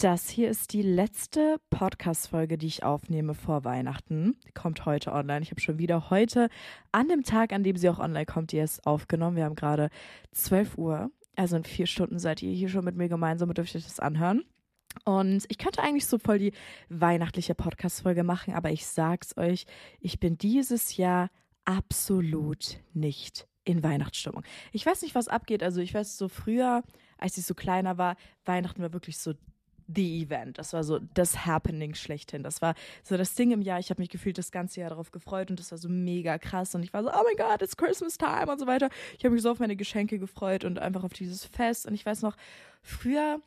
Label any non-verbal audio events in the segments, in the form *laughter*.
Das hier ist die letzte Podcast-Folge, die ich aufnehme vor Weihnachten. Die kommt heute online. Ich habe schon wieder heute, an dem Tag, an dem sie auch online kommt, die ist aufgenommen. Wir haben gerade 12 Uhr. Also in vier Stunden seid ihr hier schon mit mir gemeinsam und dürft euch das anhören. Und ich könnte eigentlich so voll die weihnachtliche Podcast-Folge machen, aber ich sag's euch, ich bin dieses Jahr absolut nicht in Weihnachtsstimmung. Ich weiß nicht, was abgeht. Also ich weiß, so früher, als ich so kleiner war, Weihnachten war wirklich so the event. Das war so das Happening schlechthin. Das war so das Ding im Jahr. Ich habe mich gefühlt das ganze Jahr darauf gefreut und das war so mega krass. Und ich war so, oh mein Gott, it's Christmas time und so weiter. Ich habe mich so auf meine Geschenke gefreut und einfach auf dieses Fest. Und ich weiß noch, früher,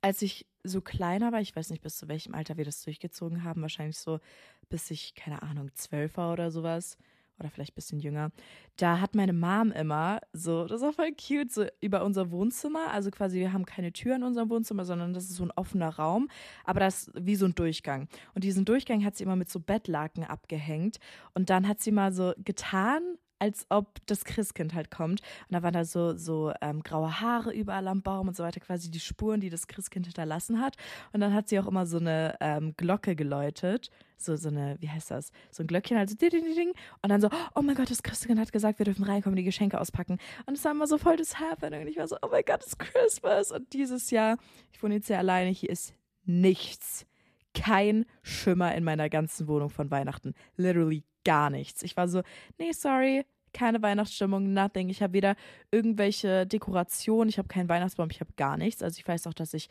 als ich so kleiner war, ich weiß nicht, bis zu welchem Alter wir das durchgezogen haben, wahrscheinlich so bis ich, keine Ahnung, zwölf war oder sowas oder vielleicht ein bisschen jünger, da hat meine Mom immer so, das auch voll cute, so über unser Wohnzimmer, also quasi wir haben keine Tür in unserem Wohnzimmer, sondern das ist so ein offener Raum, aber das ist wie so ein Durchgang. Und diesen Durchgang hat sie immer mit so Bettlaken abgehängt und dann hat sie mal so getan, als ob das Christkind halt kommt. Und da waren da so, so ähm, graue Haare überall am Baum und so weiter, quasi die Spuren, die das Christkind hinterlassen hat. Und dann hat sie auch immer so eine ähm, Glocke geläutet. So, so eine, wie heißt das? So ein Glöckchen, also ding, ding, ding. Und dann so, oh mein Gott, das Christkind hat gesagt, wir dürfen reinkommen, die Geschenke auspacken. Und es war immer so voll das Happening. Und ich war so, oh mein Gott, it's Christmas. Und dieses Jahr, ich wohne jetzt hier alleine, hier ist nichts. Kein Schimmer in meiner ganzen Wohnung von Weihnachten. Literally gar nichts. Ich war so, nee, sorry, keine Weihnachtsstimmung, nothing. Ich habe weder irgendwelche Dekorationen, ich habe keinen Weihnachtsbaum, ich habe gar nichts. Also ich weiß auch, dass ich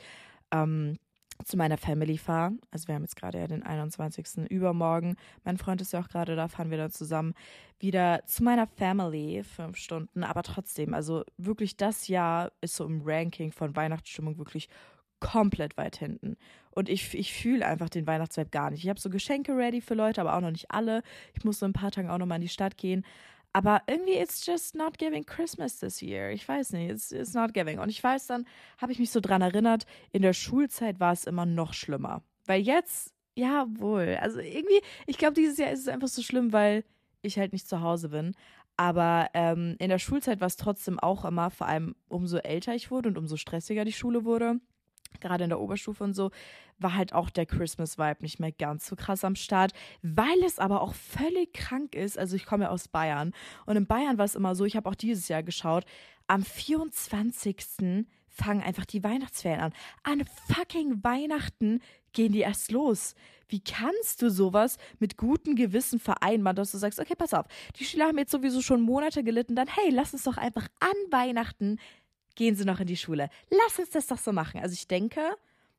ähm, zu meiner Family fahre. Also wir haben jetzt gerade ja den 21. übermorgen. Mein Freund ist ja auch gerade da, fahren wir dann zusammen wieder zu meiner Family, fünf Stunden. Aber trotzdem, also wirklich das Jahr ist so im Ranking von Weihnachtsstimmung wirklich komplett weit hinten. Und ich, ich fühle einfach den Weihnachtsvibe gar nicht. Ich habe so Geschenke ready für Leute, aber auch noch nicht alle. Ich muss so ein paar Tage auch noch mal in die Stadt gehen. Aber irgendwie it's just not giving Christmas this year. Ich weiß nicht, it's, it's not giving. Und ich weiß, dann habe ich mich so dran erinnert, in der Schulzeit war es immer noch schlimmer. Weil jetzt, ja wohl. Also irgendwie, ich glaube, dieses Jahr ist es einfach so schlimm, weil ich halt nicht zu Hause bin. Aber ähm, in der Schulzeit war es trotzdem auch immer, vor allem umso älter ich wurde und umso stressiger die Schule wurde, gerade in der Oberstufe und so, war halt auch der Christmas-Vibe nicht mehr ganz so krass am Start, weil es aber auch völlig krank ist. Also ich komme ja aus Bayern und in Bayern war es immer so, ich habe auch dieses Jahr geschaut, am 24. fangen einfach die Weihnachtsferien an. An fucking Weihnachten gehen die erst los. Wie kannst du sowas mit gutem Gewissen vereinbaren, dass du sagst, okay, pass auf, die Schüler haben jetzt sowieso schon Monate gelitten, dann hey, lass uns doch einfach an Weihnachten gehen Sie noch in die Schule. Lass uns das doch so machen. Also ich denke,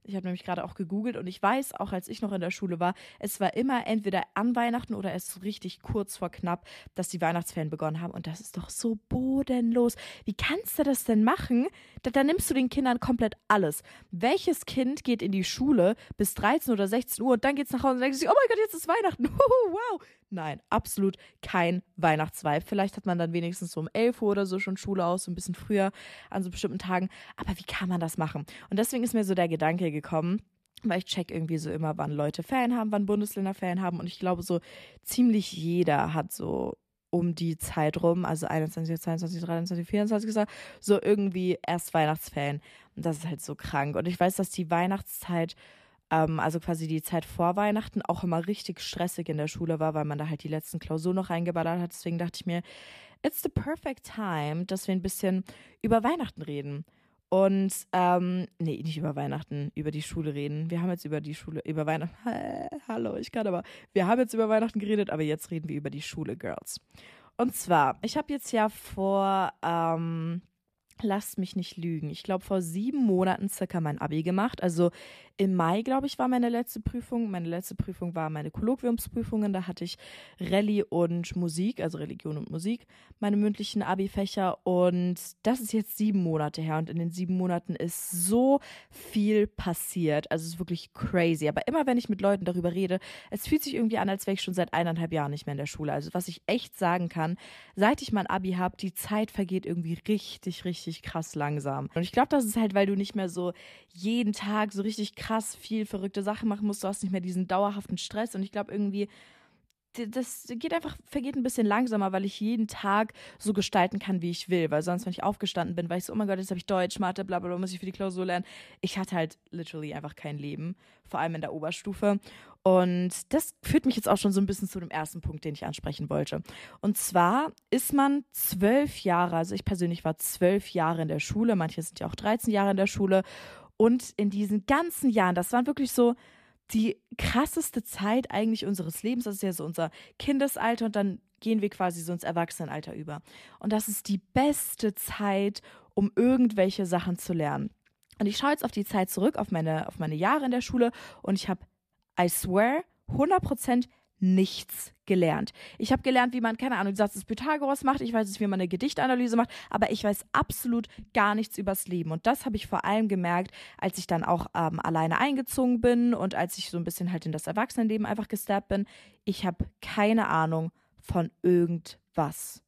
ich habe nämlich gerade auch gegoogelt und ich weiß, auch als ich noch in der Schule war, es war immer entweder an Weihnachten oder erst richtig kurz vor knapp, dass die Weihnachtsferien begonnen haben. Und das ist doch so bodenlos. Wie kannst du das denn machen? Da, da nimmst du den Kindern komplett alles. Welches Kind geht in die Schule bis 13 oder 16 Uhr und dann geht's nach Hause und denkt sich, oh mein Gott, jetzt ist Weihnachten. *laughs* wow. Nein, absolut kein Weihnachtsvibe. Vielleicht hat man dann wenigstens so um 11 Uhr oder so schon Schule aus, so ein bisschen früher an so bestimmten Tagen. Aber wie kann man das machen? Und deswegen ist mir so der Gedanke gekommen, weil ich check irgendwie so immer, wann Leute Ferien haben, wann Bundesländer Ferien haben. Und ich glaube, so ziemlich jeder hat so um die Zeit rum, also 21, 22, 23, 24 gesagt, so irgendwie erst Weihnachtsferien. Und das ist halt so krank. Und ich weiß, dass die Weihnachtszeit ähm, also quasi die Zeit vor Weihnachten, auch immer richtig stressig in der Schule war, weil man da halt die letzten Klausuren noch reingeballert hat. Deswegen dachte ich mir, it's the perfect time, dass wir ein bisschen über Weihnachten reden. Und, ähm, nee, nicht über Weihnachten, über die Schule reden. Wir haben jetzt über die Schule, über Weihnachten, *laughs* hallo, ich kann aber, wir haben jetzt über Weihnachten geredet, aber jetzt reden wir über die Schule, Girls. Und zwar, ich habe jetzt ja vor, ähm, lasst mich nicht lügen. Ich glaube, vor sieben Monaten circa mein Abi gemacht. Also im Mai, glaube ich, war meine letzte Prüfung. Meine letzte Prüfung war meine Kolloquiumsprüfungen. Da hatte ich Rallye und Musik, also Religion und Musik, meine mündlichen Abi-Fächer. Und das ist jetzt sieben Monate her. Und in den sieben Monaten ist so viel passiert. Also es ist wirklich crazy. Aber immer wenn ich mit Leuten darüber rede, es fühlt sich irgendwie an, als wäre ich schon seit eineinhalb Jahren nicht mehr in der Schule. Also was ich echt sagen kann, seit ich mein Abi habe, die Zeit vergeht irgendwie richtig, richtig krass langsam. Und ich glaube, das ist halt, weil du nicht mehr so jeden Tag so richtig krass krass viel verrückte Sachen machen musst. Du hast nicht mehr diesen dauerhaften Stress. Und ich glaube irgendwie, das geht einfach, vergeht ein bisschen langsamer, weil ich jeden Tag so gestalten kann, wie ich will. Weil sonst, wenn ich aufgestanden bin, war ich so, oh mein Gott, jetzt habe ich Deutsch, Mathe, bla bla, muss ich für die Klausur lernen. Ich hatte halt literally einfach kein Leben, vor allem in der Oberstufe. Und das führt mich jetzt auch schon so ein bisschen zu dem ersten Punkt, den ich ansprechen wollte. Und zwar ist man zwölf Jahre, also ich persönlich war zwölf Jahre in der Schule, manche sind ja auch 13 Jahre in der Schule. Und in diesen ganzen Jahren, das waren wirklich so die krasseste Zeit eigentlich unseres Lebens. Das ist ja so unser Kindesalter und dann gehen wir quasi so ins Erwachsenenalter über. Und das ist die beste Zeit, um irgendwelche Sachen zu lernen. Und ich schaue jetzt auf die Zeit zurück, auf meine, auf meine Jahre in der Schule und ich habe, I swear, 100% nichts gelernt. Ich habe gelernt, wie man, keine Ahnung, den Satz des Pythagoras macht. Ich weiß nicht, wie man eine Gedichtanalyse macht, aber ich weiß absolut gar nichts übers Leben. Und das habe ich vor allem gemerkt, als ich dann auch ähm, alleine eingezogen bin und als ich so ein bisschen halt in das Erwachsenenleben einfach gesteppt bin. Ich habe keine Ahnung von irgendwas.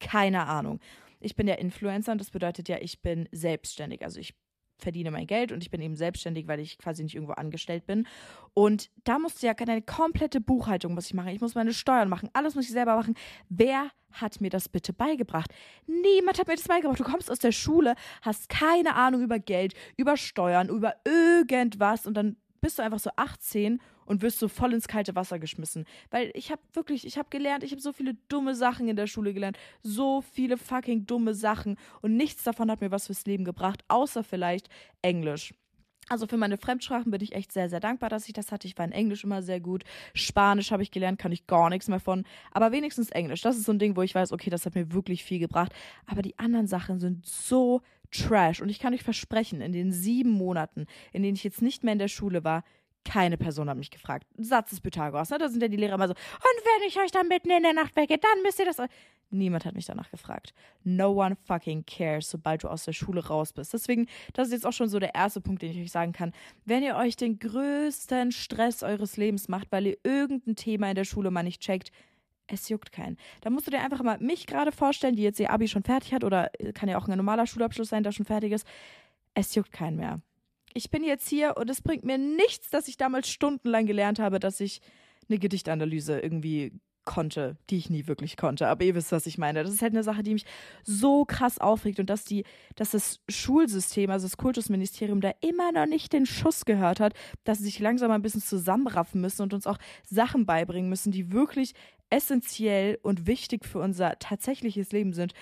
Keine Ahnung. Ich bin ja Influencer und das bedeutet ja, ich bin selbstständig. Also ich verdiene mein Geld und ich bin eben selbstständig, weil ich quasi nicht irgendwo angestellt bin. Und da musst du ja eine komplette Buchhaltung muss ich machen. Ich muss meine Steuern machen. Alles muss ich selber machen. Wer hat mir das bitte beigebracht? Niemand hat mir das beigebracht. Du kommst aus der Schule, hast keine Ahnung über Geld, über Steuern, über irgendwas und dann bist du einfach so 18 und wirst so voll ins kalte Wasser geschmissen. Weil ich habe wirklich, ich habe gelernt, ich habe so viele dumme Sachen in der Schule gelernt. So viele fucking dumme Sachen. Und nichts davon hat mir was fürs Leben gebracht, außer vielleicht Englisch. Also für meine Fremdsprachen bin ich echt sehr, sehr dankbar, dass ich das hatte. Ich war in Englisch immer sehr gut. Spanisch habe ich gelernt, kann ich gar nichts mehr von. Aber wenigstens Englisch. Das ist so ein Ding, wo ich weiß, okay, das hat mir wirklich viel gebracht. Aber die anderen Sachen sind so trash. Und ich kann euch versprechen, in den sieben Monaten, in denen ich jetzt nicht mehr in der Schule war, keine Person hat mich gefragt. Satz des Pythagoras, ne? Da sind ja die Lehrer immer so, und wenn ich euch dann mitten in der Nacht wecke, dann müsst ihr das. Niemand hat mich danach gefragt. No one fucking cares, sobald du aus der Schule raus bist. Deswegen, das ist jetzt auch schon so der erste Punkt, den ich euch sagen kann. Wenn ihr euch den größten Stress eures Lebens macht, weil ihr irgendein Thema in der Schule mal nicht checkt, es juckt keinen. Da musst du dir einfach mal mich gerade vorstellen, die jetzt ihr Abi schon fertig hat oder kann ja auch ein normaler Schulabschluss sein, der schon fertig ist. Es juckt keinen mehr ich bin jetzt hier und es bringt mir nichts, dass ich damals stundenlang gelernt habe, dass ich eine Gedichtanalyse irgendwie konnte, die ich nie wirklich konnte. Aber ihr wisst, was ich meine. Das ist halt eine Sache, die mich so krass aufregt und dass die, dass das Schulsystem, also das Kultusministerium, da immer noch nicht den Schuss gehört hat, dass sie sich langsam ein bisschen zusammenraffen müssen und uns auch Sachen beibringen müssen, die wirklich essentiell und wichtig für unser tatsächliches Leben sind.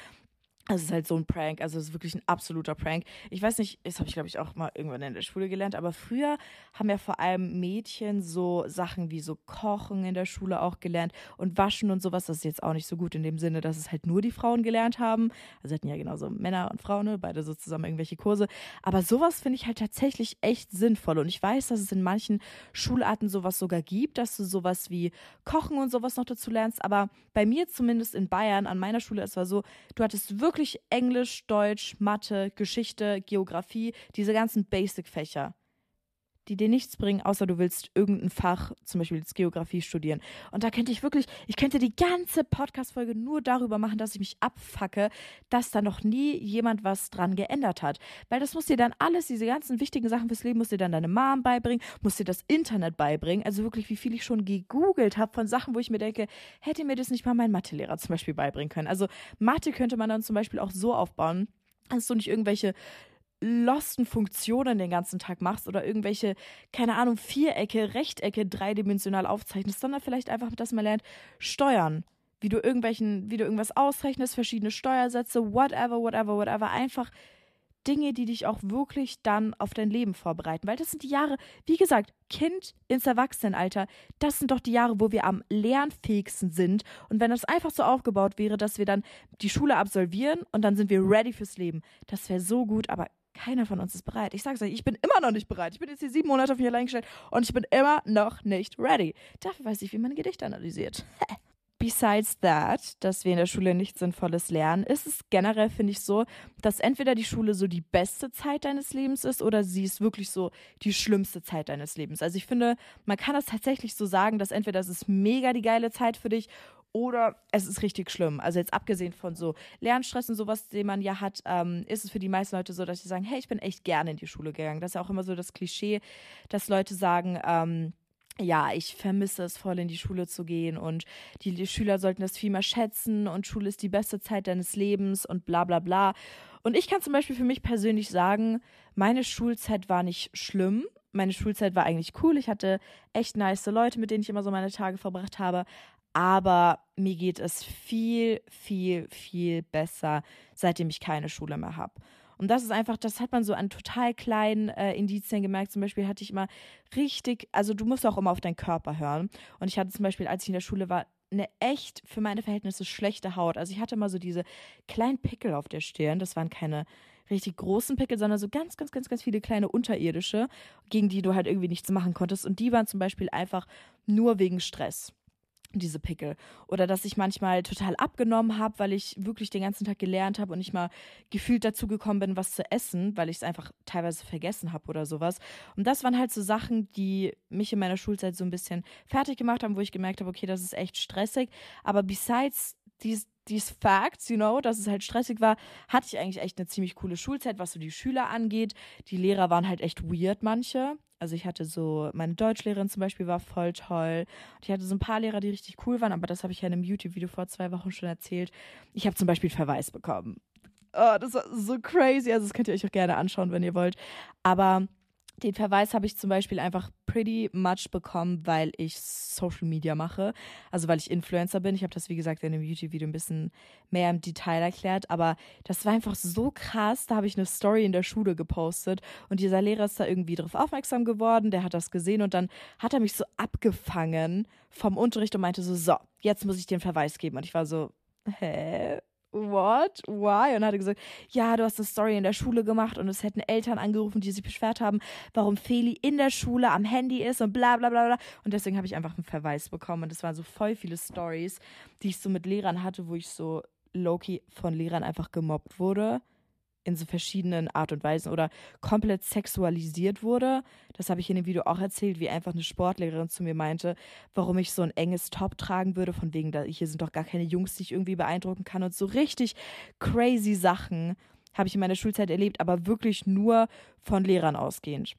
Es ist halt so ein Prank, also es ist wirklich ein absoluter Prank. Ich weiß nicht, das habe ich glaube ich auch mal irgendwann in der Schule gelernt, aber früher haben ja vor allem Mädchen so Sachen wie so Kochen in der Schule auch gelernt und Waschen und sowas. Das ist jetzt auch nicht so gut in dem Sinne, dass es halt nur die Frauen gelernt haben. Also hatten ja genauso Männer und Frauen, ne? beide so zusammen irgendwelche Kurse. Aber sowas finde ich halt tatsächlich echt sinnvoll und ich weiß, dass es in manchen Schularten sowas sogar gibt, dass du sowas wie Kochen und sowas noch dazu lernst. Aber bei mir zumindest in Bayern an meiner Schule, es war so, du hattest wirklich wirklich Englisch, Deutsch, Mathe, Geschichte, Geografie, diese ganzen Basic-Fächer, die dir nichts bringen, außer du willst irgendein Fach, zum Beispiel jetzt Geografie studieren. Und da könnte ich wirklich, ich könnte die ganze Podcast-Folge nur darüber machen, dass ich mich abfacke, dass da noch nie jemand was dran geändert hat. Weil das muss dir dann alles, diese ganzen wichtigen Sachen fürs Leben, muss dir dann deine Mom beibringen, muss dir das Internet beibringen. Also wirklich, wie viel ich schon gegoogelt habe von Sachen, wo ich mir denke, hätte mir das nicht mal mein Mathelehrer zum Beispiel beibringen können. Also Mathe könnte man dann zum Beispiel auch so aufbauen, dass du nicht irgendwelche losten Funktionen den ganzen Tag machst oder irgendwelche, keine Ahnung, Vierecke, Rechtecke dreidimensional aufzeichnest, sondern vielleicht einfach, dass man lernt, steuern. Wie du irgendwelchen, wie du irgendwas ausrechnest, verschiedene Steuersätze, whatever, whatever, whatever. Einfach Dinge, die dich auch wirklich dann auf dein Leben vorbereiten. Weil das sind die Jahre, wie gesagt, Kind ins Erwachsenenalter, das sind doch die Jahre, wo wir am lernfähigsten sind. Und wenn das einfach so aufgebaut wäre, dass wir dann die Schule absolvieren und dann sind wir ready fürs Leben, das wäre so gut, aber keiner von uns ist bereit. Ich sag's euch, ich bin immer noch nicht bereit. Ich bin jetzt hier sieben Monate auf mich allein gestellt und ich bin immer noch nicht ready. Dafür weiß ich, wie man ein Gedicht analysiert. *laughs* Besides that, dass wir in der Schule nichts Sinnvolles lernen, ist es generell, finde ich, so, dass entweder die Schule so die beste Zeit deines Lebens ist oder sie ist wirklich so die schlimmste Zeit deines Lebens. Also ich finde, man kann das tatsächlich so sagen, dass entweder es ist mega die geile Zeit für dich oder es ist richtig schlimm. Also jetzt abgesehen von so Lernstress und sowas, den man ja hat, ähm, ist es für die meisten Leute so, dass sie sagen, hey, ich bin echt gerne in die Schule gegangen. Das ist ja auch immer so das Klischee, dass Leute sagen, ähm, ja, ich vermisse es voll in die Schule zu gehen und die, die, Schüler sollten das viel mehr schätzen und Schule ist die beste Zeit deines Lebens und bla bla bla. Und ich kann zum Beispiel für mich persönlich sagen, meine Schulzeit war nicht schlimm. Meine Schulzeit war eigentlich cool. Ich hatte echt nice Leute, mit denen ich immer so meine Tage verbracht habe. Aber mir geht es viel, viel, viel besser, seitdem ich keine Schule mehr habe. Und das ist einfach, das hat man so an total kleinen äh, Indizien gemerkt. Zum Beispiel hatte ich immer richtig, also du musst auch immer auf deinen Körper hören. Und ich hatte zum Beispiel, als ich in der Schule war, eine echt für meine Verhältnisse schlechte Haut. Also ich hatte immer so diese kleinen Pickel auf der Stirn. Das waren keine richtig großen Pickel, sondern so ganz, ganz, ganz, ganz viele kleine unterirdische, gegen die du halt irgendwie nichts machen konntest. Und die waren zum Beispiel einfach nur wegen Stress diese Pickel. Oder dass ich manchmal total abgenommen habe, weil ich wirklich den ganzen Tag gelernt habe und nicht mal gefühlt dazu gekommen bin, was zu essen, weil ich es einfach teilweise vergessen habe oder sowas. Und das waren halt so Sachen, die mich in meiner Schulzeit so ein bisschen fertig gemacht haben, wo ich gemerkt habe, okay, das ist echt stressig. Aber besides these, these facts, you know, dass es halt stressig war, hatte ich eigentlich echt eine ziemlich coole Schulzeit, was so die Schüler angeht. Die Lehrer waren halt echt weird, manche. Also ich hatte so, meine Deutschlehrerin zum Beispiel war voll toll. Und ich hatte so ein paar Lehrer, die richtig cool waren, aber das habe ich ja in einem YouTube-Video vor zwei Wochen schon erzählt. Ich habe zum Beispiel Verweis bekommen. Oh, das war so crazy. Also das könnt ihr euch auch gerne anschauen, wenn ihr wollt. Aber den Verweis habe ich zum Beispiel einfach pretty much bekommen, weil ich Social Media mache. Also weil ich Influencer bin. Ich habe das, wie gesagt, in dem YouTube-Video ein bisschen mehr im Detail erklärt. Aber das war einfach so krass. Da habe ich eine Story in der Schule gepostet und dieser Lehrer ist da irgendwie drauf aufmerksam geworden. Der hat das gesehen und dann hat er mich so abgefangen vom Unterricht und meinte so, so, jetzt muss ich einen Verweis geben. Und ich war so, hä? What? Why? Und hat gesagt, ja, du hast eine Story in der Schule gemacht und es hätten Eltern angerufen, die sich beschwert haben, warum Feli in der Schule am Handy ist und bla bla bla bla. Und deswegen habe ich einfach einen Verweis bekommen. Und es waren so voll viele Stories, die ich so mit Lehrern hatte, wo ich so Loki von Lehrern einfach gemobbt wurde in so verschiedenen Art und Weisen oder komplett sexualisiert wurde. Das habe ich in dem Video auch erzählt, wie einfach eine Sportlehrerin zu mir meinte, warum ich so ein enges Top tragen würde, von wegen, da hier sind doch gar keine Jungs, die ich irgendwie beeindrucken kann und so richtig crazy Sachen habe ich in meiner Schulzeit erlebt, aber wirklich nur von Lehrern ausgehend.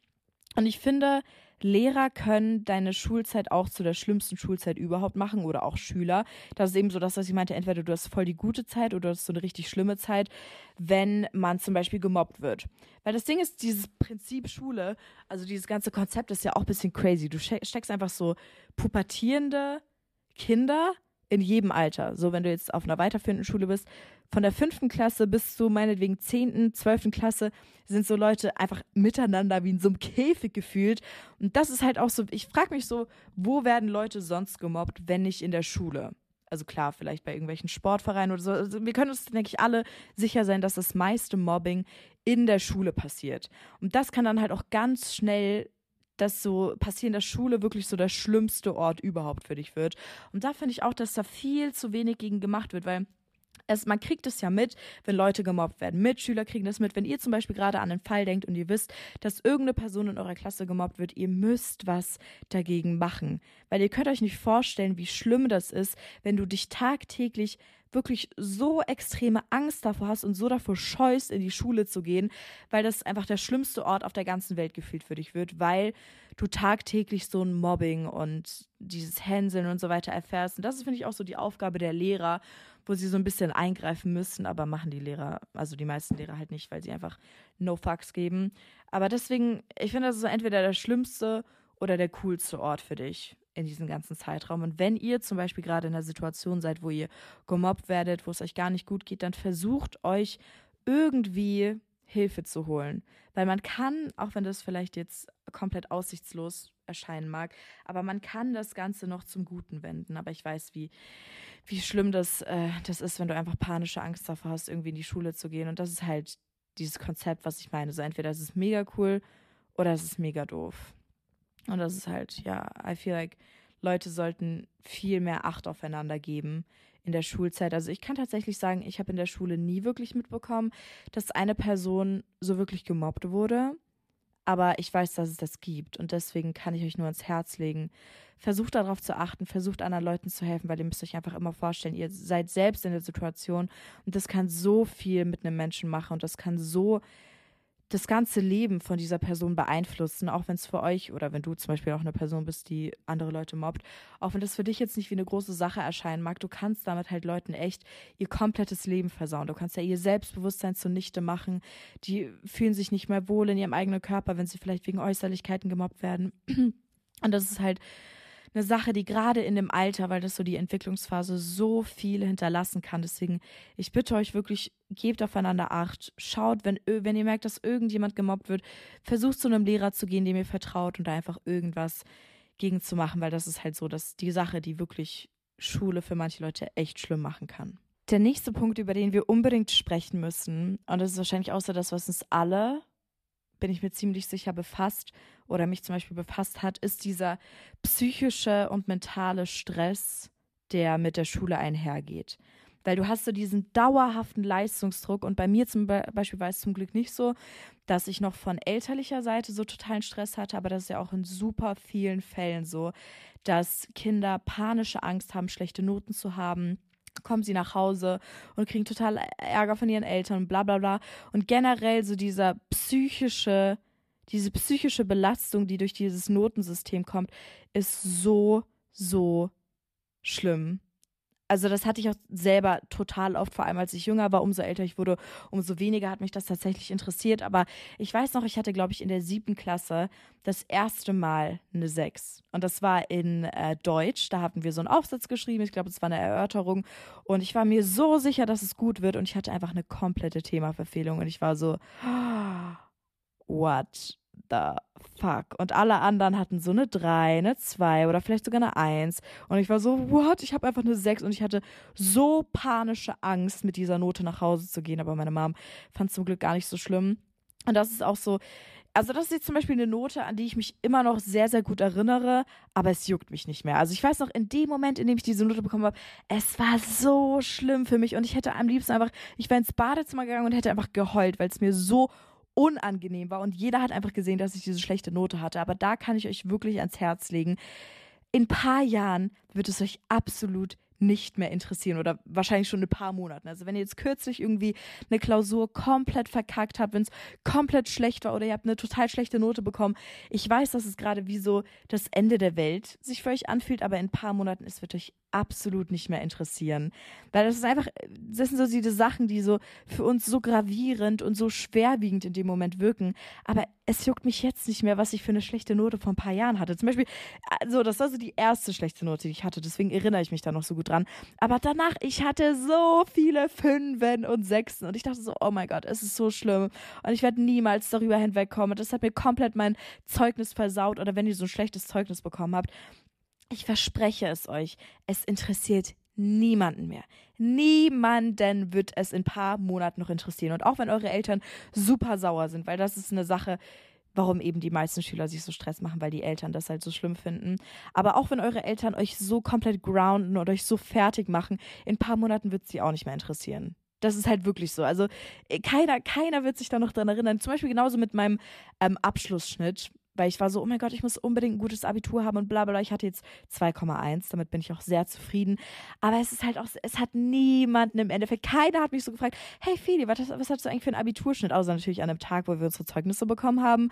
Und ich finde, Lehrer können deine Schulzeit auch zu der schlimmsten Schulzeit überhaupt machen oder auch Schüler. Das ist eben so das, was ich meinte. Entweder du hast voll die gute Zeit oder du hast so eine richtig schlimme Zeit, wenn man zum Beispiel gemobbt wird. Weil das Ding ist, dieses Prinzip Schule, also dieses ganze Konzept ist ja auch ein bisschen crazy. Du steckst einfach so pubertierende Kinder in jedem Alter. So, wenn du jetzt auf einer weiterführenden Schule bist, von der fünften Klasse bis zu meinetwegen zehnten, zwölften Klasse sind so Leute einfach miteinander wie in so einem Käfig gefühlt. Und das ist halt auch so, ich frage mich so, wo werden Leute sonst gemobbt, wenn nicht in der Schule? Also klar, vielleicht bei irgendwelchen Sportvereinen oder so. Also wir können uns, denke ich, alle sicher sein, dass das meiste Mobbing in der Schule passiert. Und das kann dann halt auch ganz schnell dass so passieren, der Schule wirklich so der schlimmste Ort überhaupt für dich wird. Und da finde ich auch, dass da viel zu wenig gegen gemacht wird, weil es, man kriegt es ja mit, wenn Leute gemobbt werden. Mitschüler kriegen das mit. Wenn ihr zum Beispiel gerade an einen Fall denkt und ihr wisst, dass irgendeine Person in eurer Klasse gemobbt wird, ihr müsst was dagegen machen. Weil ihr könnt euch nicht vorstellen, wie schlimm das ist, wenn du dich tagtäglich wirklich so extreme Angst davor hast und so davor scheust, in die Schule zu gehen, weil das einfach der schlimmste Ort auf der ganzen Welt gefühlt für dich wird, weil du tagtäglich so ein Mobbing und dieses Hänseln und so weiter erfährst. Und das ist, finde ich, auch so die Aufgabe der Lehrer, wo sie so ein bisschen eingreifen müssen, aber machen die Lehrer, also die meisten Lehrer halt nicht, weil sie einfach no fucks geben. Aber deswegen, ich finde, das ist so entweder der schlimmste oder der coolste Ort für dich in diesem ganzen Zeitraum. Und wenn ihr zum Beispiel gerade in einer Situation seid, wo ihr gemobbt werdet, wo es euch gar nicht gut geht, dann versucht euch irgendwie Hilfe zu holen. Weil man kann, auch wenn das vielleicht jetzt komplett aussichtslos erscheinen mag, aber man kann das Ganze noch zum Guten wenden. Aber ich weiß, wie, wie schlimm das, äh, das ist, wenn du einfach panische Angst davor hast, irgendwie in die Schule zu gehen. Und das ist halt dieses Konzept, was ich meine. So entweder es ist mega cool oder es ist mega doof. Und das ist halt, ja, I feel like Leute sollten viel mehr Acht aufeinander geben in der Schulzeit. Also ich kann tatsächlich sagen, ich habe in der Schule nie wirklich mitbekommen, dass eine Person so wirklich gemobbt wurde. Aber ich weiß, dass es das gibt. Und deswegen kann ich euch nur ans Herz legen. Versucht darauf zu achten, versucht anderen Leuten zu helfen, weil ihr müsst euch einfach immer vorstellen, ihr seid selbst in der Situation und das kann so viel mit einem Menschen machen und das kann so das ganze Leben von dieser Person beeinflussen, auch wenn es für euch oder wenn du zum Beispiel auch eine Person bist, die andere Leute mobbt, auch wenn das für dich jetzt nicht wie eine große Sache erscheinen mag, du kannst damit halt Leuten echt ihr komplettes Leben versauen. Du kannst ja ihr Selbstbewusstsein zunichte machen. Die fühlen sich nicht mehr wohl in ihrem eigenen Körper, wenn sie vielleicht wegen Äußerlichkeiten gemobbt werden. *clears throat* Und das ist halt eine Sache, die gerade in dem Alter, weil das so die Entwicklungsphase so viel hinterlassen kann. Deswegen, ich bitte euch wirklich, gebt aufeinander Acht. Schaut, wenn, wenn ihr merkt, dass irgendjemand gemobbt wird, versucht zu einem Lehrer zu gehen, dem ihr vertraut und da einfach irgendwas gegen zu machen, weil das ist halt so, dass die Sache, die wirklich Schule für manche Leute echt schlimm machen kann. Der nächste Punkt, über den wir unbedingt sprechen müssen, und das ist wahrscheinlich außer das, was uns alle bin ich mir ziemlich sicher, befasst oder mich zum Beispiel befasst hat, ist dieser psychische und mentale Stress, der mit der Schule einhergeht. Weil du hast so diesen dauerhaften Leistungsdruck und bei mir zum Beispiel war es zum Glück nicht so, dass ich noch von elterlicher Seite so totalen Stress hatte, aber das ist ja auch in super vielen Fällen so, dass Kinder panische Angst haben, schlechte Noten zu haben kommen sie nach Hause und kriegen total Ärger von ihren Eltern bla bla bla. Und generell so dieser psychische, diese psychische Belastung, die durch dieses Notensystem kommt, ist so, so schlimm also das hatte ich auch selber total oft, vor allem als ich jünger war, umso älter ich wurde, umso weniger hat mich das tatsächlich interessiert. Aber ich weiß noch, ich hatte, glaube ich, in der siebten Klasse das erste Mal eine Sechs. Und das war in äh, Deutsch. Da hatten wir so einen Aufsatz geschrieben. Ich glaube, es war eine Erörterung. Und ich war mir so sicher, dass es gut wird. Und ich hatte einfach eine komplette Themaverfehlung. Und ich war so, *gasps* what the fuck? Und alle anderen hatten so eine 3, eine 2 oder vielleicht sogar eine 1. Und ich war so, what? Ich habe einfach eine 6 und ich hatte so panische Angst, mit dieser Note nach Hause zu gehen. Aber meine Mom fand es zum Glück gar nicht so schlimm. Und das ist auch so, also das ist jetzt zum Beispiel eine Note, an die ich mich immer noch sehr, sehr gut erinnere, aber es juckt mich nicht mehr. Also ich weiß noch, in dem Moment, in dem ich diese Note bekommen habe, es war so schlimm für mich und ich hätte am liebsten einfach, ich wäre ins Badezimmer gegangen und hätte einfach geheult, weil es mir so unangenehm war und jeder hat einfach gesehen, dass ich diese schlechte Note hatte. Aber da kann ich euch wirklich ans Herz legen. In ein paar Jahren wird es euch absolut nicht mehr interessieren oder wahrscheinlich schon ein paar Monaten. Also wenn ihr jetzt kürzlich irgendwie eine Klausur komplett verkackt habt, wenn es komplett schlecht war oder ihr habt eine total schlechte Note bekommen, ich weiß, dass es gerade wie so das Ende der Welt sich für euch anfühlt, aber in ein paar Monaten es wird euch absolut nicht mehr interessieren, weil das ist einfach, das sind so diese Sachen, die so für uns so gravierend und so schwerwiegend in dem Moment wirken, aber es juckt mich jetzt nicht mehr, was ich für eine schlechte Note vor ein paar Jahren hatte. Zum Beispiel, also das war so die erste schlechte Note, die ich hatte, deswegen erinnere ich mich da noch so gut dran. Aber danach, ich hatte so viele Fünfen und Sechsen und ich dachte so, oh mein Gott, es ist so schlimm und ich werde niemals darüber hinwegkommen. Das hat mir komplett mein Zeugnis versaut oder wenn ihr so ein schlechtes Zeugnis bekommen habt. Ich verspreche es euch, es interessiert niemanden mehr. Niemanden wird es in ein paar Monaten noch interessieren. Und auch wenn eure Eltern super sauer sind, weil das ist eine Sache, warum eben die meisten Schüler sich so Stress machen, weil die Eltern das halt so schlimm finden. Aber auch wenn eure Eltern euch so komplett grounden oder euch so fertig machen, in ein paar Monaten wird es sie auch nicht mehr interessieren. Das ist halt wirklich so. Also äh, keiner, keiner wird sich da noch dran erinnern. Zum Beispiel genauso mit meinem ähm, Abschlussschnitt weil ich war so, oh mein Gott, ich muss unbedingt ein gutes Abitur haben und bla bla. Ich hatte jetzt 2,1, damit bin ich auch sehr zufrieden. Aber es ist halt auch, es hat niemanden im Endeffekt, keiner hat mich so gefragt, hey Feli, was, was hast du eigentlich für einen Abiturschnitt? Außer natürlich an einem Tag, wo wir unsere Zeugnisse bekommen haben.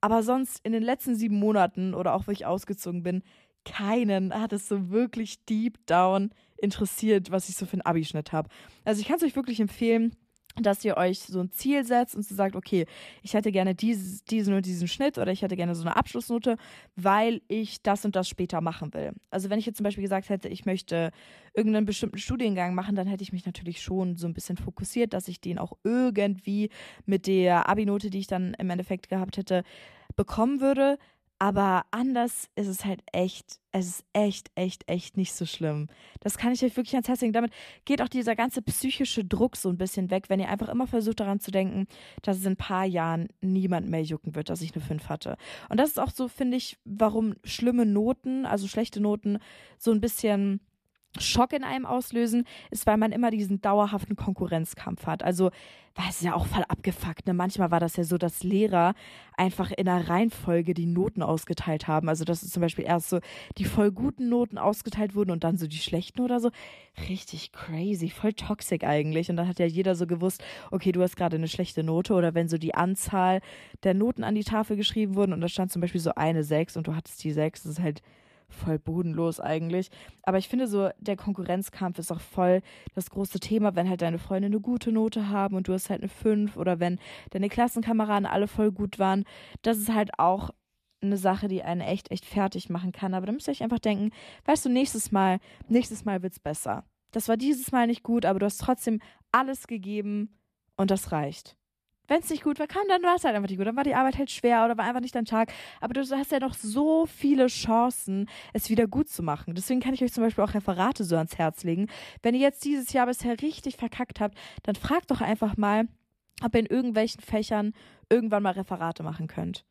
Aber sonst in den letzten sieben Monaten oder auch, wo ich ausgezogen bin, keinen hat es so wirklich deep down interessiert, was ich so für einen Abischnitt habe. Also ich kann es euch wirklich empfehlen, dass ihr euch so ein Ziel setzt und so sagt, okay, ich hätte gerne dieses, diesen und diesen Schnitt oder ich hätte gerne so eine Abschlussnote, weil ich das und das später machen will. Also wenn ich jetzt zum Beispiel gesagt hätte, ich möchte irgendeinen bestimmten Studiengang machen, dann hätte ich mich natürlich schon so ein bisschen fokussiert, dass ich den auch irgendwie mit der Abi-Note, die ich dann im Endeffekt gehabt hätte, bekommen würde. Aber anders ist es halt echt, es ist echt, echt, echt nicht so schlimm. Das kann ich euch wirklich ans Herz legen. Damit geht auch dieser ganze psychische Druck so ein bisschen weg, wenn ihr einfach immer versucht daran zu denken, dass es in ein paar Jahren niemand mehr jucken wird, dass ich eine 5 hatte. Und das ist auch so, finde ich, warum schlimme Noten, also schlechte Noten, so ein bisschen Schock in einem auslösen, ist, weil man immer diesen dauerhaften Konkurrenzkampf hat. Also, war es ja auch voll abgefuckt. Ne? Manchmal war das ja so, dass Lehrer einfach in der Reihenfolge die Noten ausgeteilt haben. Also, dass zum Beispiel erst so die voll guten Noten ausgeteilt wurden und dann so die schlechten oder so. Richtig crazy, voll toxic eigentlich. Und dann hat ja jeder so gewusst, okay, du hast gerade eine schlechte Note. Oder wenn so die Anzahl der Noten an die Tafel geschrieben wurden und da stand zum Beispiel so eine 6 und du hattest die 6, das ist halt voll bodenlos eigentlich. Aber ich finde so, der Konkurrenzkampf ist auch voll das große Thema, wenn halt deine Freunde eine gute Note haben und du hast halt eine 5 oder wenn deine Klassenkameraden alle voll gut waren. Das ist halt auch eine Sache, die einen echt, echt fertig machen kann. Aber da müsst ihr euch einfach denken, weißt du, nächstes Mal, nächstes Mal wird's besser. Das war dieses Mal nicht gut, aber du hast trotzdem alles gegeben und das reicht. Wenn es nicht gut war, kam, dann war es halt einfach nicht gut. Dann war die Arbeit halt schwer oder war einfach nicht dein Tag. Aber du hast ja noch so viele Chancen, es wieder gut zu machen. Deswegen kann ich euch zum Beispiel auch Referate so ans Herz legen. Wenn ihr jetzt dieses Jahr bisher richtig verkackt habt, dann fragt doch einfach mal, ob ihr in irgendwelchen Fächern irgendwann mal Referate machen könnt.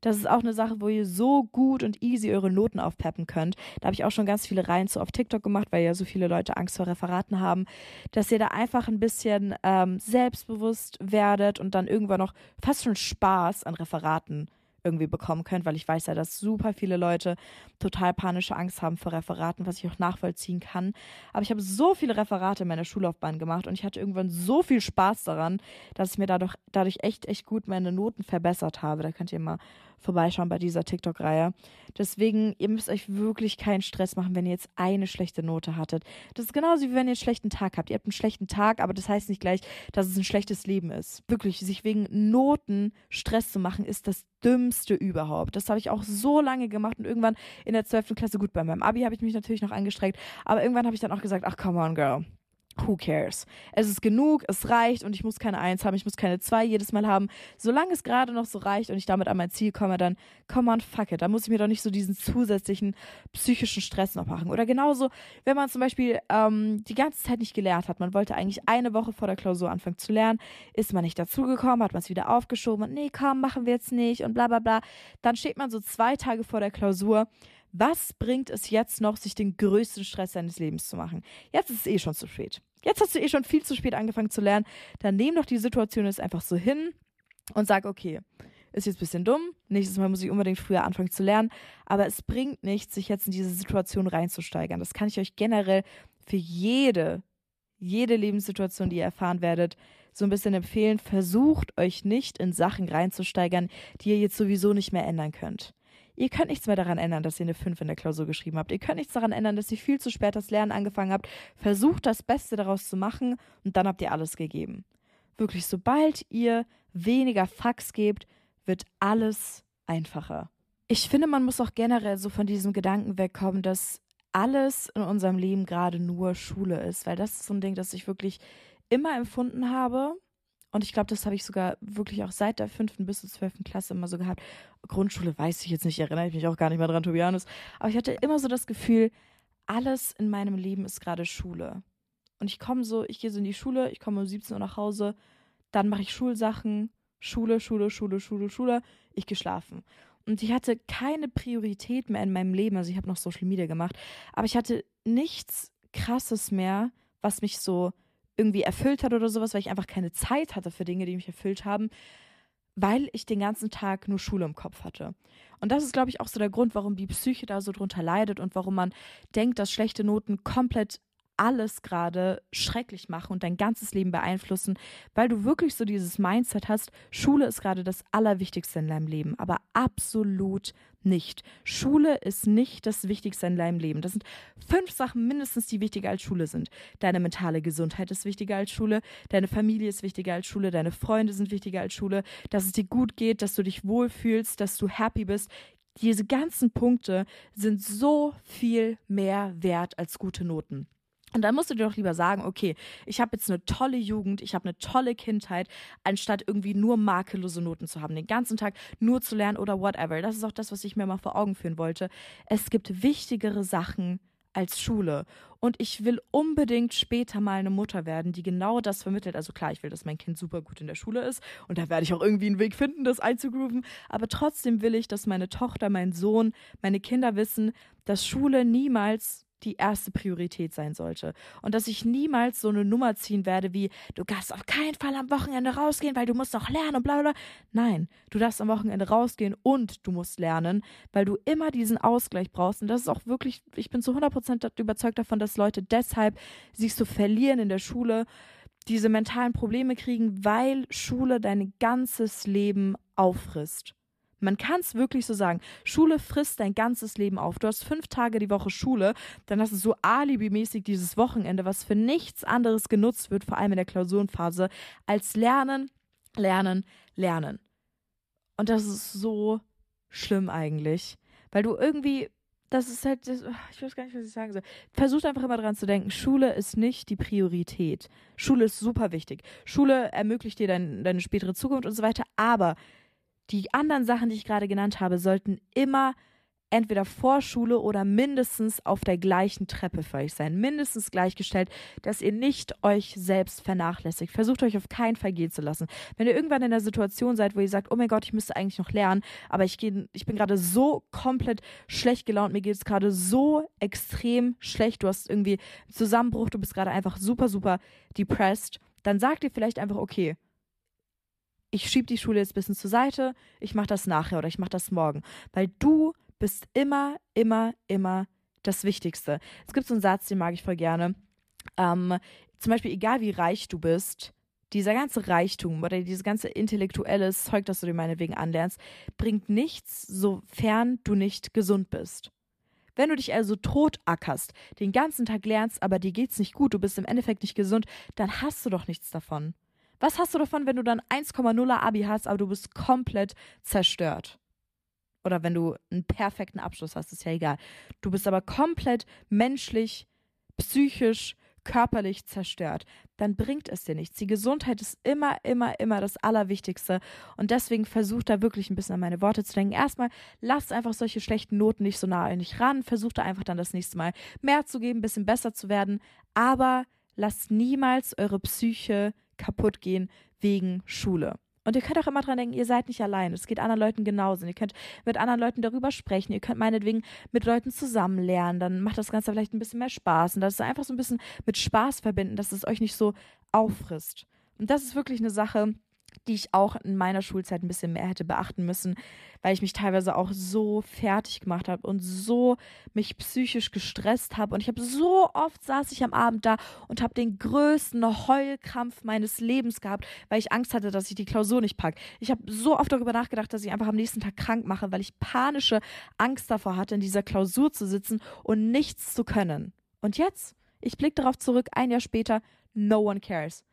Das ist auch eine Sache, wo ihr so gut und easy eure Noten aufpeppen könnt. Da habe ich auch schon ganz viele Reihen zu auf TikTok gemacht, weil ja so viele Leute Angst vor Referaten haben, dass ihr da einfach ein bisschen ähm, selbstbewusst werdet und dann irgendwann noch fast schon Spaß an Referaten irgendwie bekommen könnt, weil ich weiß ja, dass super viele Leute total panische Angst haben vor Referaten, was ich auch nachvollziehen kann. Aber ich habe so viele Referate in meiner Schullaufbahn gemacht und ich hatte irgendwann so viel Spaß daran, dass ich mir dadurch, dadurch echt, echt gut meine Noten verbessert habe. Da könnt ihr mal vorbeischauen bei dieser TikTok-Reihe. Deswegen, ihr müsst euch wirklich keinen Stress machen, wenn ihr jetzt eine schlechte Note hattet. Das ist genauso wie wenn ihr einen schlechten Tag habt. Ihr habt einen schlechten Tag, aber das heißt nicht gleich, dass es ein schlechtes Leben ist. Wirklich, sich wegen Noten Stress zu machen, ist das Dümmste überhaupt. Das habe ich auch so lange gemacht und irgendwann in der 12. Klasse, gut, bei meinem Abi habe ich mich natürlich noch angestrengt, aber irgendwann habe ich dann auch gesagt, ach, come on, girl who cares? Es ist genug, es reicht und ich muss keine Eins haben, ich muss keine Zwei jedes Mal haben. Solange es gerade noch so reicht und ich damit an mein Ziel komme, dann come on, fuck it. Da muss ich mir doch nicht so diesen zusätzlichen psychischen Stress noch machen. Oder genauso, wenn man zum Beispiel ähm, die ganze Zeit nicht gelernt hat, man wollte eigentlich eine Woche vor der Klausur anfangen zu lernen, ist man nicht dazugekommen, hat man es wieder aufgeschoben und nee, komm, machen wir jetzt nicht und bla bla bla. Dann steht man so zwei Tage vor der Klausur was bringt es jetzt noch, sich den größten Stress seines Lebens zu machen? Jetzt ist es eh schon zu spät. Jetzt hast du eh schon viel zu spät angefangen zu lernen. Dann nehm doch die Situation jetzt einfach so hin und sag, okay, ist jetzt ein bisschen dumm. Nächstes Mal muss ich unbedingt früher anfangen zu lernen. Aber es bringt nichts, sich jetzt in diese Situation reinzusteigern. Das kann ich euch generell für jede, jede Lebenssituation, die ihr erfahren werdet, so ein bisschen empfehlen. Versucht euch nicht in Sachen reinzusteigern, die ihr jetzt sowieso nicht mehr ändern könnt. Ihr könnt nichts mehr daran ändern, dass ihr eine 5 in der Klausur geschrieben habt. Ihr könnt nichts daran ändern, dass ihr viel zu spät das Lernen angefangen habt. Versucht das Beste daraus zu machen und dann habt ihr alles gegeben. Wirklich, sobald ihr weniger Fax gebt, wird alles einfacher. Ich finde, man muss auch generell so von diesem Gedanken wegkommen, dass alles in unserem Leben gerade nur Schule ist, weil das ist so ein Ding, das ich wirklich immer empfunden habe und ich glaube, das habe ich sogar wirklich auch seit der fünften bis zur zwölften Klasse immer so gehabt. Grundschule weiß ich jetzt nicht, erinnere ich mich auch gar nicht mehr dran, Tobianus. Aber ich hatte immer so das Gefühl, alles in meinem Leben ist gerade Schule. Und ich komme so, ich gehe so in die Schule, ich komme um 17 Uhr nach Hause, dann mache ich Schulsachen, Schule, Schule, Schule, Schule, Schule, ich geschlafen. Und ich hatte keine Priorität mehr in meinem Leben. Also ich habe noch Social Media gemacht, aber ich hatte nichts Krasses mehr, was mich so irgendwie erfüllt hat oder sowas, weil ich einfach keine Zeit hatte für Dinge, die mich erfüllt haben, weil ich den ganzen Tag nur Schule im Kopf hatte. Und das ist, glaube ich, auch so der Grund, warum die Psyche da so drunter leidet und warum man denkt, dass schlechte Noten komplett alles gerade schrecklich machen und dein ganzes Leben beeinflussen, weil du wirklich so dieses Mindset hast, Schule ist gerade das Allerwichtigste in deinem Leben, aber absolut nicht. Schule ist nicht das Wichtigste in deinem Leben. Das sind fünf Sachen mindestens, die wichtiger als Schule sind. Deine mentale Gesundheit ist wichtiger als Schule, deine Familie ist wichtiger als Schule, deine Freunde sind wichtiger als Schule, dass es dir gut geht, dass du dich wohlfühlst, dass du happy bist. Diese ganzen Punkte sind so viel mehr wert als gute Noten. Und dann musst du dir doch lieber sagen, okay, ich habe jetzt eine tolle Jugend, ich habe eine tolle Kindheit, anstatt irgendwie nur makellose Noten zu haben, den ganzen Tag nur zu lernen oder whatever. Das ist auch das, was ich mir mal vor Augen führen wollte. Es gibt wichtigere Sachen als Schule. Und ich will unbedingt später mal eine Mutter werden, die genau das vermittelt. Also klar, ich will, dass mein Kind super gut in der Schule ist und da werde ich auch irgendwie einen Weg finden, das einzugrooven. Aber trotzdem will ich, dass meine Tochter, mein Sohn, meine Kinder wissen, dass Schule niemals die erste Priorität sein sollte. Und dass ich niemals so eine Nummer ziehen werde wie, du darfst auf keinen Fall am Wochenende rausgehen, weil du musst noch lernen und bla bla. Nein, du darfst am Wochenende rausgehen und du musst lernen, weil du immer diesen Ausgleich brauchst. Und das ist auch wirklich, ich bin zu 100% überzeugt davon, dass Leute deshalb sich so verlieren in der Schule, diese mentalen Probleme kriegen, weil Schule dein ganzes Leben auffrisst. Man kann es wirklich so sagen. Schule frisst dein ganzes Leben auf. Du hast fünf Tage die Woche Schule, dann hast du so alibimäßig dieses Wochenende, was für nichts anderes genutzt wird, vor allem in der Klausurenphase, als Lernen, Lernen, Lernen. Und das ist so schlimm eigentlich, weil du irgendwie, das ist halt, das, ich weiß gar nicht, was ich sagen soll. Versuch einfach immer dran zu denken, Schule ist nicht die Priorität. Schule ist super wichtig. Schule ermöglicht dir dein, deine spätere Zukunft und so weiter, aber die anderen Sachen, die ich gerade genannt habe, sollten immer entweder Vorschule oder mindestens auf der gleichen Treppe für euch sein, mindestens gleichgestellt, dass ihr nicht euch selbst vernachlässigt. Versucht euch auf keinen Fall gehen zu lassen. Wenn ihr irgendwann in der Situation seid, wo ihr sagt, oh mein Gott, ich müsste eigentlich noch lernen, aber ich, geh, ich bin gerade so komplett schlecht gelaunt, mir geht es gerade so extrem schlecht, du hast irgendwie einen Zusammenbruch, du bist gerade einfach super, super depressed, dann sagt ihr vielleicht einfach, okay, ich schiebe die Schule jetzt ein bisschen zur Seite, ich mache das nachher oder ich mache das morgen. Weil du bist immer, immer, immer das Wichtigste. Es gibt so einen Satz, den mag ich voll gerne. Ähm, zum Beispiel, egal wie reich du bist, dieser ganze Reichtum oder dieses ganze intellektuelle Zeug, das du dir meinetwegen anlernst, bringt nichts, sofern du nicht gesund bist. Wenn du dich also totackerst, den ganzen Tag lernst, aber dir geht's nicht gut, du bist im Endeffekt nicht gesund, dann hast du doch nichts davon. Was hast du davon, wenn du dann 1,0er Abi hast, aber du bist komplett zerstört? Oder wenn du einen perfekten Abschluss hast, ist ja egal. Du bist aber komplett menschlich, psychisch, körperlich zerstört, dann bringt es dir nichts. Die Gesundheit ist immer, immer, immer das Allerwichtigste. Und deswegen versuch da wirklich ein bisschen an meine Worte zu denken. Erstmal, lasst einfach solche schlechten Noten nicht so nahe nicht ran. Versucht da einfach dann das nächste Mal mehr zu geben, ein bisschen besser zu werden. Aber lasst niemals eure Psyche kaputt gehen wegen Schule. Und ihr könnt auch immer dran denken, ihr seid nicht allein. Es geht anderen Leuten genauso. Ihr könnt mit anderen Leuten darüber sprechen. Ihr könnt meinetwegen mit Leuten zusammen lernen. Dann macht das Ganze vielleicht ein bisschen mehr Spaß. Und das ist einfach so ein bisschen mit Spaß verbinden, dass es euch nicht so auffrisst. Und das ist wirklich eine Sache, die ich auch in meiner Schulzeit ein bisschen mehr hätte beachten müssen, weil ich mich teilweise auch so fertig gemacht habe und so mich psychisch gestresst habe. Und ich habe so oft saß ich am Abend da und habe den größten Heulkrampf meines Lebens gehabt, weil ich Angst hatte, dass ich die Klausur nicht packe. Ich habe so oft darüber nachgedacht, dass ich einfach am nächsten Tag krank mache, weil ich panische Angst davor hatte, in dieser Klausur zu sitzen und nichts zu können. Und jetzt, ich blicke darauf zurück, ein Jahr später, no one cares.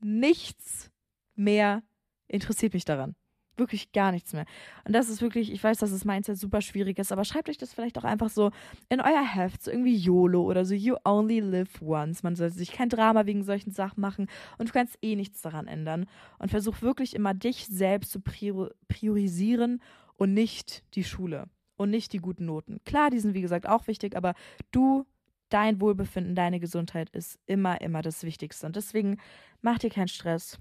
Nichts mehr interessiert mich daran. Wirklich gar nichts mehr. Und das ist wirklich, ich weiß, dass das Mindset super schwierig ist, aber schreibt euch das vielleicht auch einfach so in euer Heft, so irgendwie YOLO oder so You only live once. Man soll sich kein Drama wegen solchen Sachen machen und du kannst eh nichts daran ändern. Und versuch wirklich immer dich selbst zu priorisieren und nicht die Schule und nicht die guten Noten. Klar, die sind wie gesagt auch wichtig, aber du, dein Wohlbefinden, deine Gesundheit ist immer, immer das Wichtigste. Und deswegen mach dir keinen Stress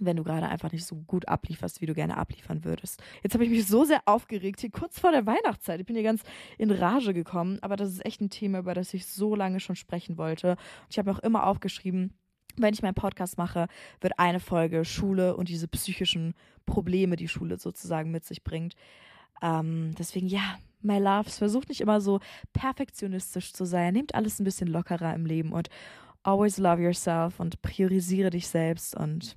wenn du gerade einfach nicht so gut ablieferst, wie du gerne abliefern würdest. Jetzt habe ich mich so sehr aufgeregt, hier kurz vor der Weihnachtszeit. Ich bin hier ganz in Rage gekommen, aber das ist echt ein Thema, über das ich so lange schon sprechen wollte. Und ich habe mir auch immer aufgeschrieben, wenn ich meinen Podcast mache, wird eine Folge Schule und diese psychischen Probleme, die Schule sozusagen mit sich bringt. Ähm, deswegen, ja, my loves, versucht nicht immer so perfektionistisch zu sein. Nehmt alles ein bisschen lockerer im Leben und always love yourself und priorisiere dich selbst und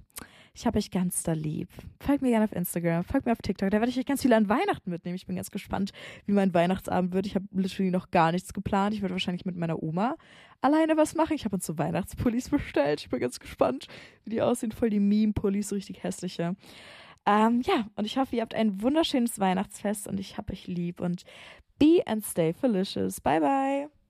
ich habe euch ganz da lieb. Folgt mir gerne auf Instagram, folgt mir auf TikTok. Da werde ich euch ganz viel an Weihnachten mitnehmen. Ich bin ganz gespannt, wie mein Weihnachtsabend wird. Ich habe literally noch gar nichts geplant. Ich werde wahrscheinlich mit meiner Oma alleine was machen. Ich habe uns so Weihnachtspullis *laughs* bestellt. Ich bin ganz gespannt, wie die aussehen. Voll die Meme-Pullis, so richtig hässliche. Ähm, ja, und ich hoffe, ihr habt ein wunderschönes Weihnachtsfest und ich habe euch lieb und be and stay felicious. Bye, bye.